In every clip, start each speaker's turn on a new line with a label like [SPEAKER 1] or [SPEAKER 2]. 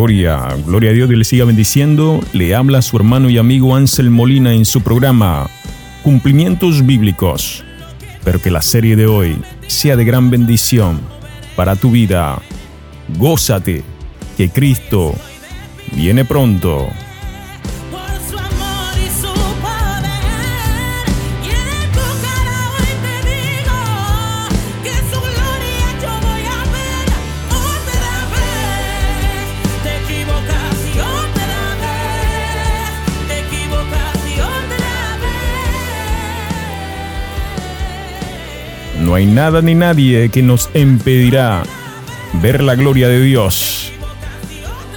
[SPEAKER 1] Gloria, gloria a Dios, Dios le siga bendiciendo. Le habla su hermano y amigo Ansel Molina en su programa Cumplimientos Bíblicos. Pero que la serie de hoy sea de gran bendición para tu vida. Gózate, que Cristo viene pronto. No hay nada ni nadie que nos impedirá ver la gloria de Dios.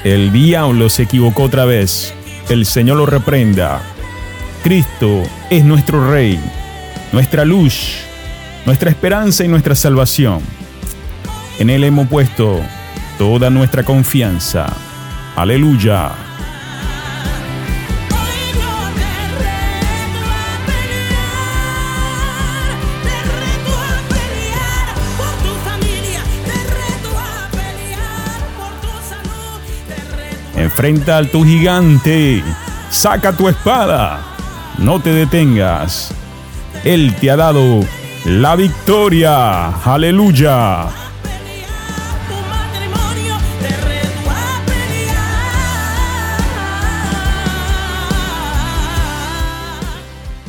[SPEAKER 1] El diablo se equivocó otra vez. El Señor lo reprenda. Cristo es nuestro Rey, nuestra luz, nuestra esperanza y nuestra salvación. En Él hemos puesto toda nuestra confianza. Aleluya. Enfrenta al tu gigante. Saca tu espada. No te detengas. Él te ha dado la victoria. Aleluya.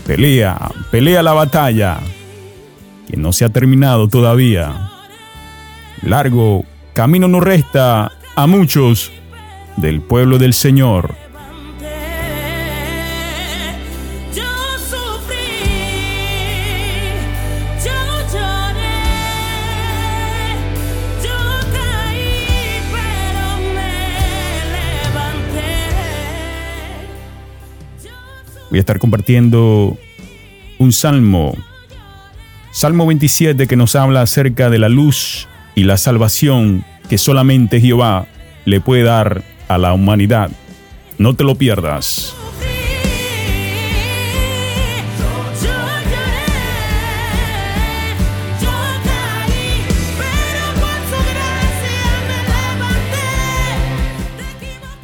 [SPEAKER 1] Pelea, pelea la batalla. Que no se ha terminado todavía. Largo camino nos resta a muchos del pueblo del Señor. Voy a estar compartiendo un salmo, Salmo 27, que nos habla acerca de la luz y la salvación que solamente Jehová le puede dar a la humanidad. No te lo pierdas.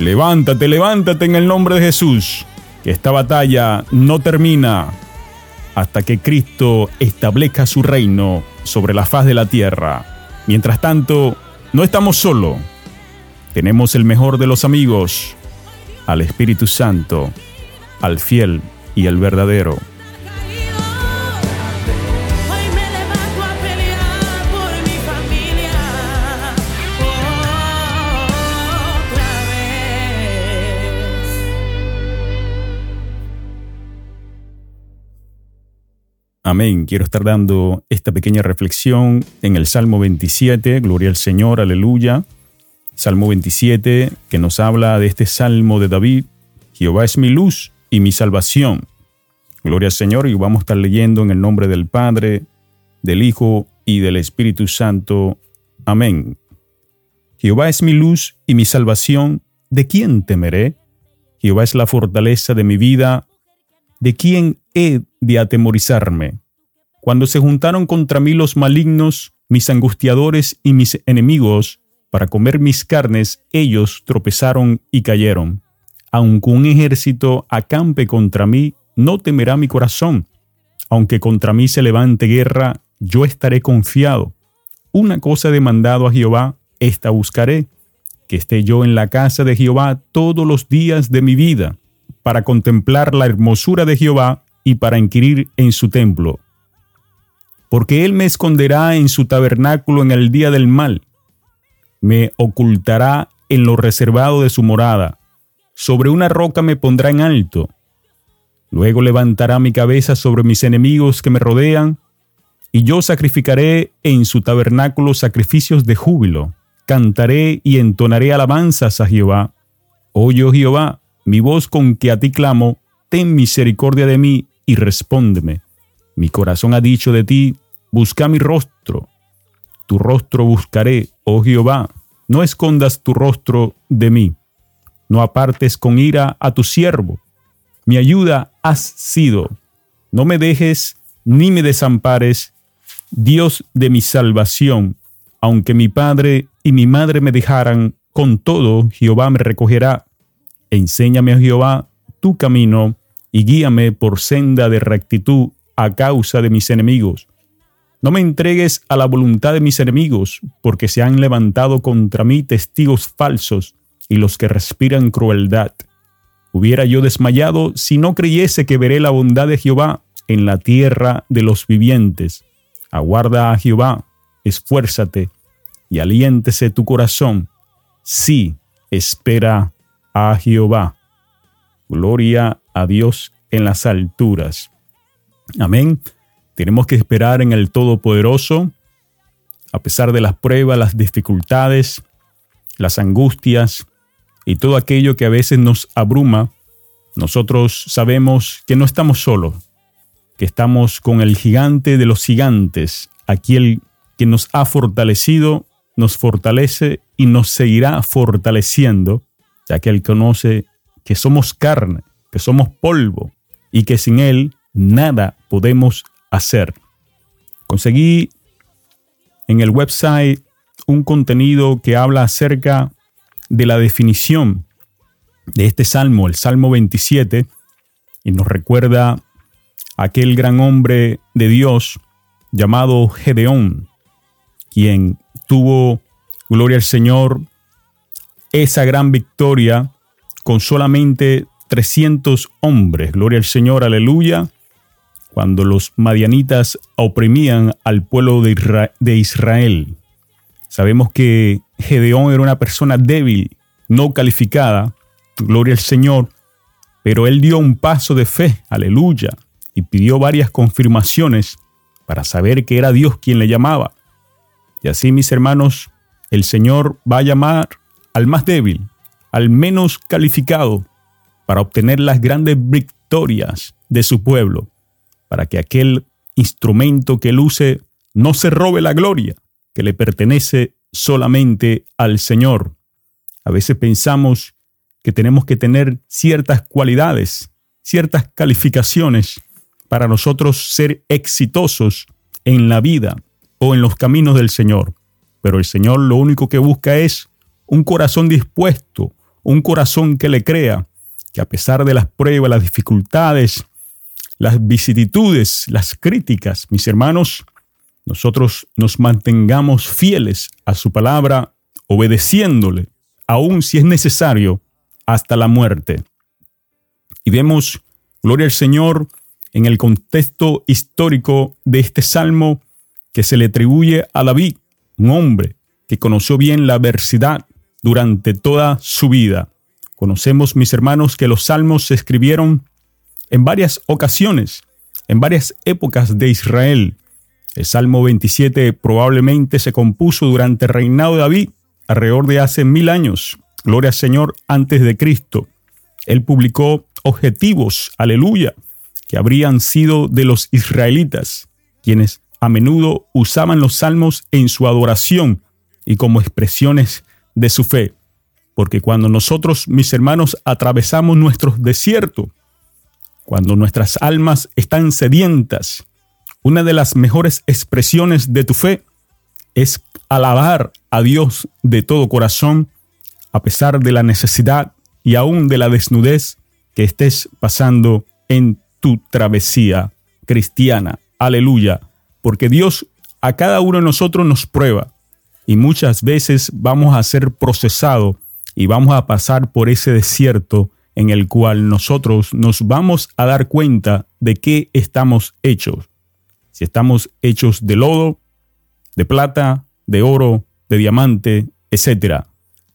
[SPEAKER 1] Levántate, levántate en el nombre de Jesús, que esta batalla no termina hasta que Cristo establezca su reino sobre la faz de la tierra. Mientras tanto, no estamos solos. Tenemos el mejor de los amigos, al Espíritu Santo, al fiel y el verdadero. Amén. Quiero estar dando esta pequeña reflexión en el Salmo 27, Gloria al Señor, aleluya. Salmo 27, que nos habla de este Salmo de David. Jehová es mi luz y mi salvación. Gloria al Señor y vamos a estar leyendo en el nombre del Padre, del Hijo y del Espíritu Santo. Amén. Jehová es mi luz y mi salvación. ¿De quién temeré? Jehová es la fortaleza de mi vida. ¿De quién he de atemorizarme? Cuando se juntaron contra mí los malignos, mis angustiadores y mis enemigos, para comer mis carnes, ellos tropezaron y cayeron. Aunque un ejército acampe contra mí, no temerá mi corazón. Aunque contra mí se levante guerra, yo estaré confiado. Una cosa he demandado a Jehová, esta buscaré, que esté yo en la casa de Jehová todos los días de mi vida, para contemplar la hermosura de Jehová y para inquirir en su templo. Porque él me esconderá en su tabernáculo en el día del mal, me ocultará en lo reservado de su morada, sobre una roca me pondrá en alto. Luego levantará mi cabeza sobre mis enemigos que me rodean, y yo sacrificaré en su tabernáculo sacrificios de júbilo, cantaré y entonaré alabanzas a Jehová. Oye, oh Jehová, mi voz con que a ti clamo, ten misericordia de mí y respóndeme. Mi corazón ha dicho de ti, busca mi rostro. Tu rostro buscaré, oh Jehová, no escondas tu rostro de mí. No apartes con ira a tu siervo. Mi ayuda has sido. No me dejes ni me desampares, Dios de mi salvación, aunque mi padre y mi madre me dejaran, con todo Jehová me recogerá. Enséñame, a Jehová, tu camino, y guíame por senda de rectitud a causa de mis enemigos. No me entregues a la voluntad de mis enemigos, porque se han levantado contra mí testigos falsos y los que respiran crueldad. Hubiera yo desmayado si no creyese que veré la bondad de Jehová en la tierra de los vivientes. Aguarda a Jehová, esfuérzate y aliéntese tu corazón. Sí, espera a Jehová. Gloria a Dios en las alturas. Amén. Tenemos que esperar en el Todopoderoso, a pesar de las pruebas, las dificultades, las angustias y todo aquello que a veces nos abruma. Nosotros sabemos que no estamos solos, que estamos con el gigante de los gigantes, aquel que nos ha fortalecido, nos fortalece y nos seguirá fortaleciendo, ya que Él conoce que somos carne, que somos polvo y que sin Él nada podemos hacer. Conseguí en el website un contenido que habla acerca de la definición de este salmo, el Salmo 27, y nos recuerda a aquel gran hombre de Dios llamado Gedeón, quien tuvo, gloria al Señor, esa gran victoria con solamente 300 hombres. Gloria al Señor, aleluya cuando los madianitas oprimían al pueblo de Israel. Sabemos que Gedeón era una persona débil, no calificada, gloria al Señor, pero él dio un paso de fe, aleluya, y pidió varias confirmaciones para saber que era Dios quien le llamaba. Y así, mis hermanos, el Señor va a llamar al más débil, al menos calificado, para obtener las grandes victorias de su pueblo para que aquel instrumento que luce no se robe la gloria que le pertenece solamente al Señor. A veces pensamos que tenemos que tener ciertas cualidades, ciertas calificaciones para nosotros ser exitosos en la vida o en los caminos del Señor. Pero el Señor lo único que busca es un corazón dispuesto, un corazón que le crea, que a pesar de las pruebas, las dificultades, las vicisitudes, las críticas, mis hermanos, nosotros nos mantengamos fieles a su palabra, obedeciéndole, aun si es necesario, hasta la muerte. Y vemos, gloria al Señor, en el contexto histórico de este salmo que se le atribuye a David, un hombre que conoció bien la adversidad durante toda su vida. Conocemos, mis hermanos, que los salmos se escribieron en varias ocasiones, en varias épocas de Israel. El Salmo 27 probablemente se compuso durante el reinado de David, alrededor de hace mil años. Gloria al Señor antes de Cristo. Él publicó objetivos, aleluya, que habrían sido de los israelitas, quienes a menudo usaban los salmos en su adoración y como expresiones de su fe. Porque cuando nosotros, mis hermanos, atravesamos nuestros desiertos, cuando nuestras almas están sedientas, una de las mejores expresiones de tu fe es alabar a Dios de todo corazón, a pesar de la necesidad y aún de la desnudez que estés pasando en tu travesía cristiana. Aleluya. Porque Dios a cada uno de nosotros nos prueba y muchas veces vamos a ser procesados y vamos a pasar por ese desierto en el cual nosotros nos vamos a dar cuenta de qué estamos hechos. Si estamos hechos de lodo, de plata, de oro, de diamante, etc.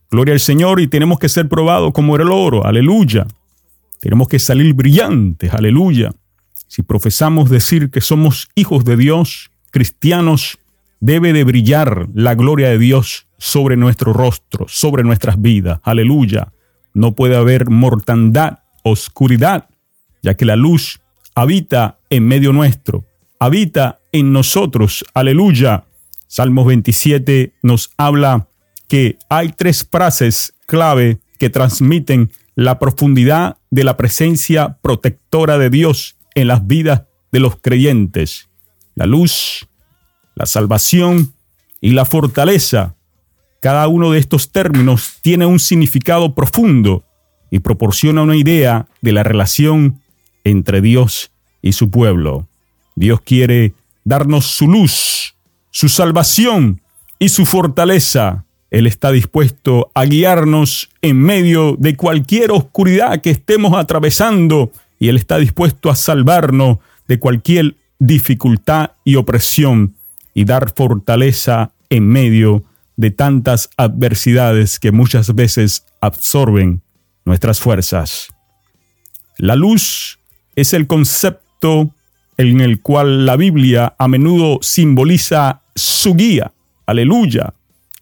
[SPEAKER 1] Gloria al Señor y tenemos que ser probados como el oro, aleluya. Tenemos que salir brillantes, aleluya. Si profesamos decir que somos hijos de Dios, cristianos, debe de brillar la gloria de Dios sobre nuestro rostro, sobre nuestras vidas, aleluya no puede haber mortandad, oscuridad, ya que la luz habita en medio nuestro, habita en nosotros. Aleluya. Salmos 27 nos habla que hay tres frases clave que transmiten la profundidad de la presencia protectora de Dios en las vidas de los creyentes. La luz, la salvación y la fortaleza. Cada uno de estos términos tiene un significado profundo y proporciona una idea de la relación entre Dios y su pueblo. Dios quiere darnos su luz, su salvación y su fortaleza. Él está dispuesto a guiarnos en medio de cualquier oscuridad que estemos atravesando y Él está dispuesto a salvarnos de cualquier dificultad y opresión y dar fortaleza en medio de tantas adversidades que muchas veces absorben nuestras fuerzas. La luz es el concepto en el cual la Biblia a menudo simboliza su guía. Aleluya.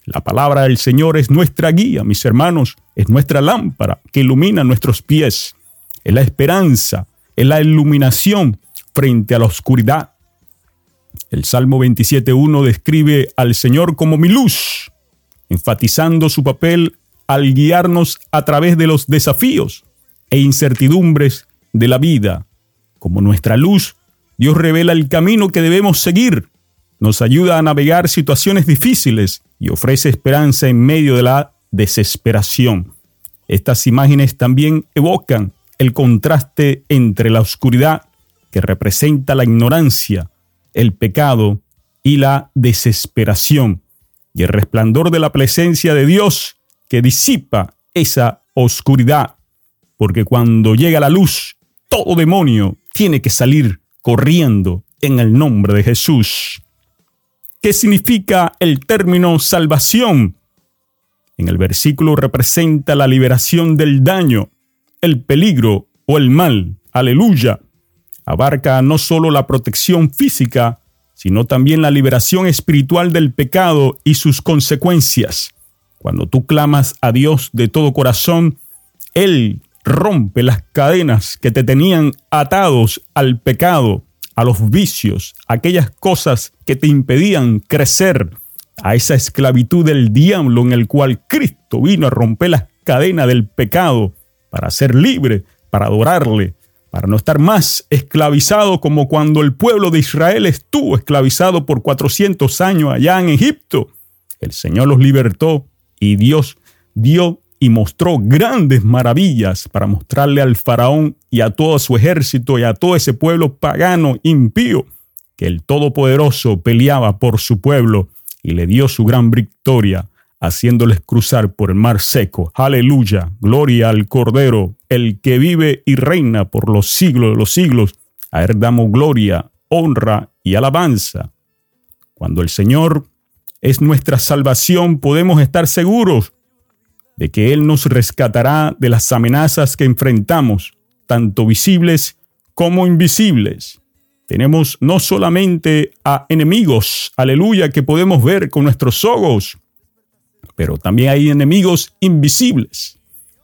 [SPEAKER 1] La palabra del Señor es nuestra guía, mis hermanos, es nuestra lámpara que ilumina nuestros pies. Es la esperanza, es la iluminación frente a la oscuridad. El Salmo 27.1 describe al Señor como mi luz, enfatizando su papel al guiarnos a través de los desafíos e incertidumbres de la vida. Como nuestra luz, Dios revela el camino que debemos seguir, nos ayuda a navegar situaciones difíciles y ofrece esperanza en medio de la desesperación. Estas imágenes también evocan el contraste entre la oscuridad, que representa la ignorancia, el pecado y la desesperación, y el resplandor de la presencia de Dios que disipa esa oscuridad, porque cuando llega la luz, todo demonio tiene que salir corriendo en el nombre de Jesús. ¿Qué significa el término salvación? En el versículo representa la liberación del daño, el peligro o el mal. Aleluya. Abarca no solo la protección física, sino también la liberación espiritual del pecado y sus consecuencias. Cuando tú clamas a Dios de todo corazón, Él rompe las cadenas que te tenían atados al pecado, a los vicios, aquellas cosas que te impedían crecer, a esa esclavitud del diablo en el cual Cristo vino a romper las cadenas del pecado para ser libre, para adorarle, para no estar más esclavizado como cuando el pueblo de Israel estuvo esclavizado por 400 años allá en Egipto. El Señor los libertó y Dios dio y mostró grandes maravillas para mostrarle al faraón y a todo su ejército y a todo ese pueblo pagano impío que el Todopoderoso peleaba por su pueblo y le dio su gran victoria haciéndoles cruzar por el mar seco. Aleluya, gloria al Cordero, el que vive y reina por los siglos de los siglos. A él damos gloria, honra y alabanza. Cuando el Señor es nuestra salvación, podemos estar seguros de que Él nos rescatará de las amenazas que enfrentamos, tanto visibles como invisibles. Tenemos no solamente a enemigos, aleluya, que podemos ver con nuestros ojos, pero también hay enemigos invisibles.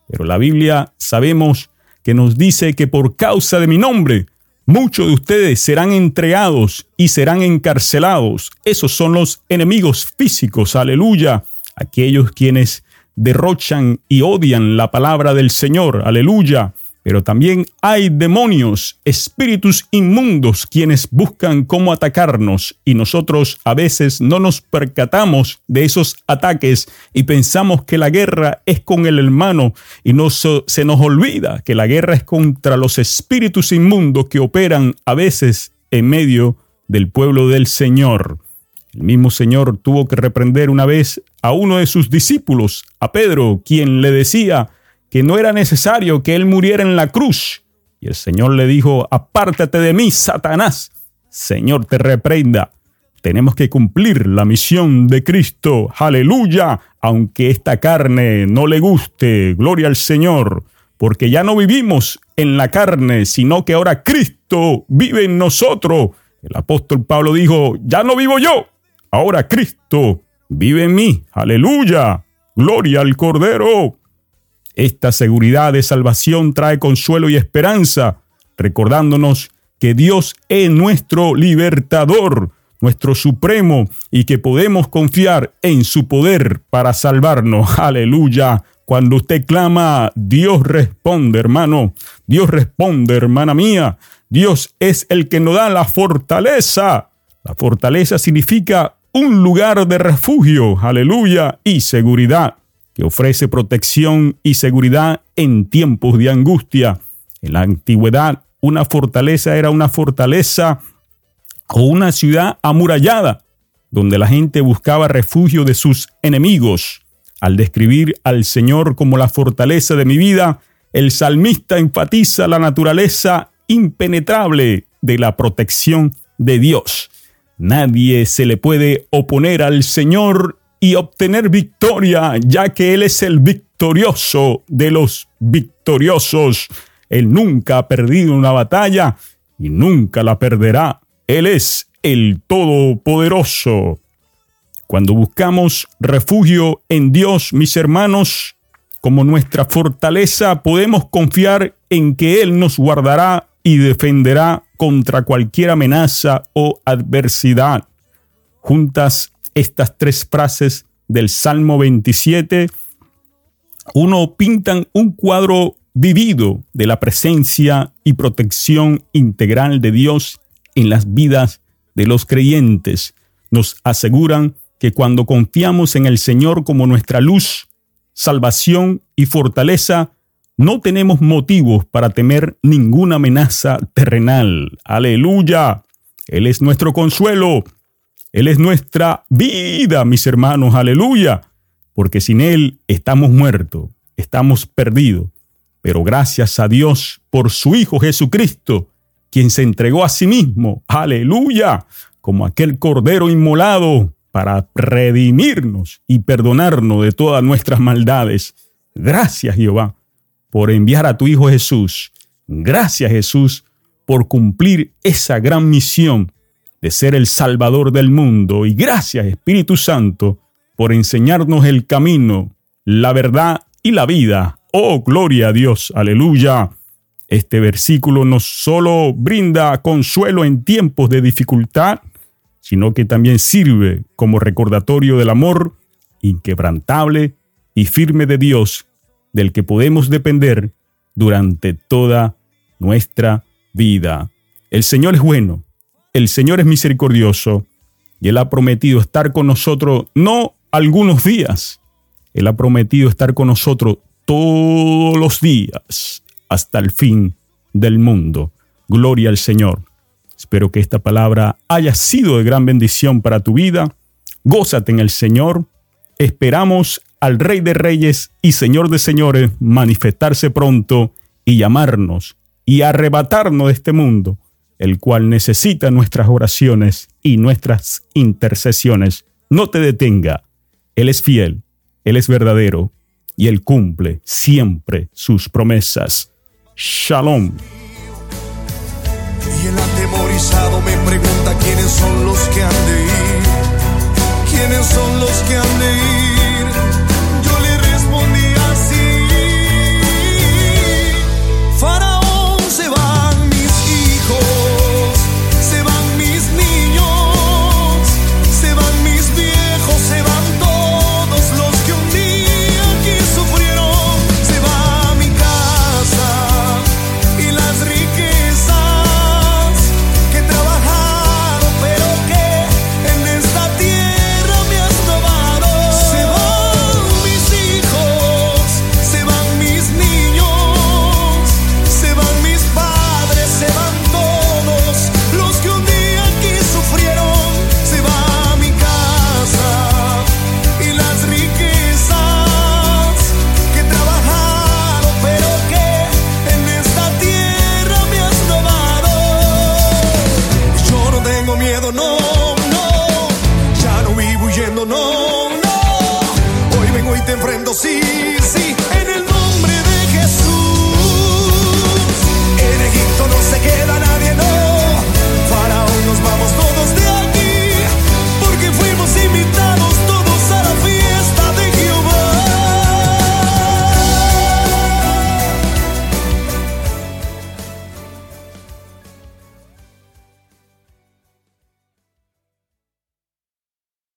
[SPEAKER 1] Pero la Biblia sabemos que nos dice que por causa de mi nombre, muchos de ustedes serán entregados y serán encarcelados. Esos son los enemigos físicos, aleluya, aquellos quienes derrochan y odian la palabra del Señor, aleluya pero también hay demonios, espíritus inmundos, quienes buscan cómo atacarnos y nosotros a veces no nos percatamos de esos ataques y pensamos que la guerra es con el hermano y no se nos olvida que la guerra es contra los espíritus inmundos que operan a veces en medio del pueblo del Señor. El mismo Señor tuvo que reprender una vez a uno de sus discípulos, a Pedro, quien le decía, que no era necesario que él muriera en la cruz. Y el Señor le dijo, apártate de mí, Satanás. Señor, te reprenda. Tenemos que cumplir la misión de Cristo. Aleluya. Aunque esta carne no le guste, gloria al Señor. Porque ya no vivimos en la carne, sino que ahora Cristo vive en nosotros. El apóstol Pablo dijo, ya no vivo yo, ahora Cristo vive en mí. Aleluya. Gloria al Cordero. Esta seguridad de salvación trae consuelo y esperanza, recordándonos que Dios es nuestro libertador, nuestro supremo, y que podemos confiar en su poder para salvarnos. Aleluya. Cuando usted clama, Dios responde, hermano. Dios responde, hermana mía. Dios es el que nos da la fortaleza. La fortaleza significa un lugar de refugio, aleluya, y seguridad, que ofrece protección y seguridad en tiempos de angustia. En la antigüedad, una fortaleza era una fortaleza o una ciudad amurallada, donde la gente buscaba refugio de sus enemigos. Al describir al Señor como la fortaleza de mi vida, el salmista enfatiza la naturaleza impenetrable de la protección de Dios. Nadie se le puede oponer al Señor y obtener victoria, ya que Él es el victorioso de los victoriosos. Él nunca ha perdido una batalla y nunca la perderá. Él es el Todopoderoso. Cuando buscamos refugio en Dios, mis hermanos, como nuestra fortaleza, podemos confiar en que Él nos guardará y defenderá contra cualquier amenaza o adversidad. Juntas estas tres frases del Salmo 27, uno pintan un cuadro vivido de la presencia y protección integral de Dios en las vidas de los creyentes. Nos aseguran que cuando confiamos en el Señor como nuestra luz, salvación y fortaleza, no tenemos motivos para temer ninguna amenaza terrenal. Aleluya. Él es nuestro consuelo. Él es nuestra vida, mis hermanos. Aleluya. Porque sin Él estamos muertos, estamos perdidos. Pero gracias a Dios por su Hijo Jesucristo, quien se entregó a sí mismo. Aleluya. Como aquel cordero inmolado para redimirnos y perdonarnos de todas nuestras maldades. Gracias Jehová por enviar a tu Hijo Jesús. Gracias Jesús por cumplir esa gran misión de ser el Salvador del mundo. Y gracias Espíritu Santo por enseñarnos el camino, la verdad y la vida. Oh, gloria a Dios. Aleluya. Este versículo no solo brinda consuelo en tiempos de dificultad, sino que también sirve como recordatorio del amor inquebrantable y firme de Dios, del que podemos depender durante toda nuestra vida. El Señor es bueno, el Señor es misericordioso, y Él ha prometido estar con nosotros no algunos días, Él ha prometido estar con nosotros todos los días hasta el fin del mundo. Gloria al Señor. Espero que esta palabra haya sido de gran bendición para tu vida. Gózate en el Señor. Esperamos al Rey de Reyes y Señor de Señores manifestarse pronto y llamarnos y arrebatarnos de este mundo, el cual necesita nuestras oraciones y nuestras intercesiones. No te detenga. Él es fiel, Él es verdadero y Él cumple siempre sus promesas. Shalom.
[SPEAKER 2] Y el atemorizado me pregunta quiénes son los que han de ir. ¿Quiénes son los que han de ir?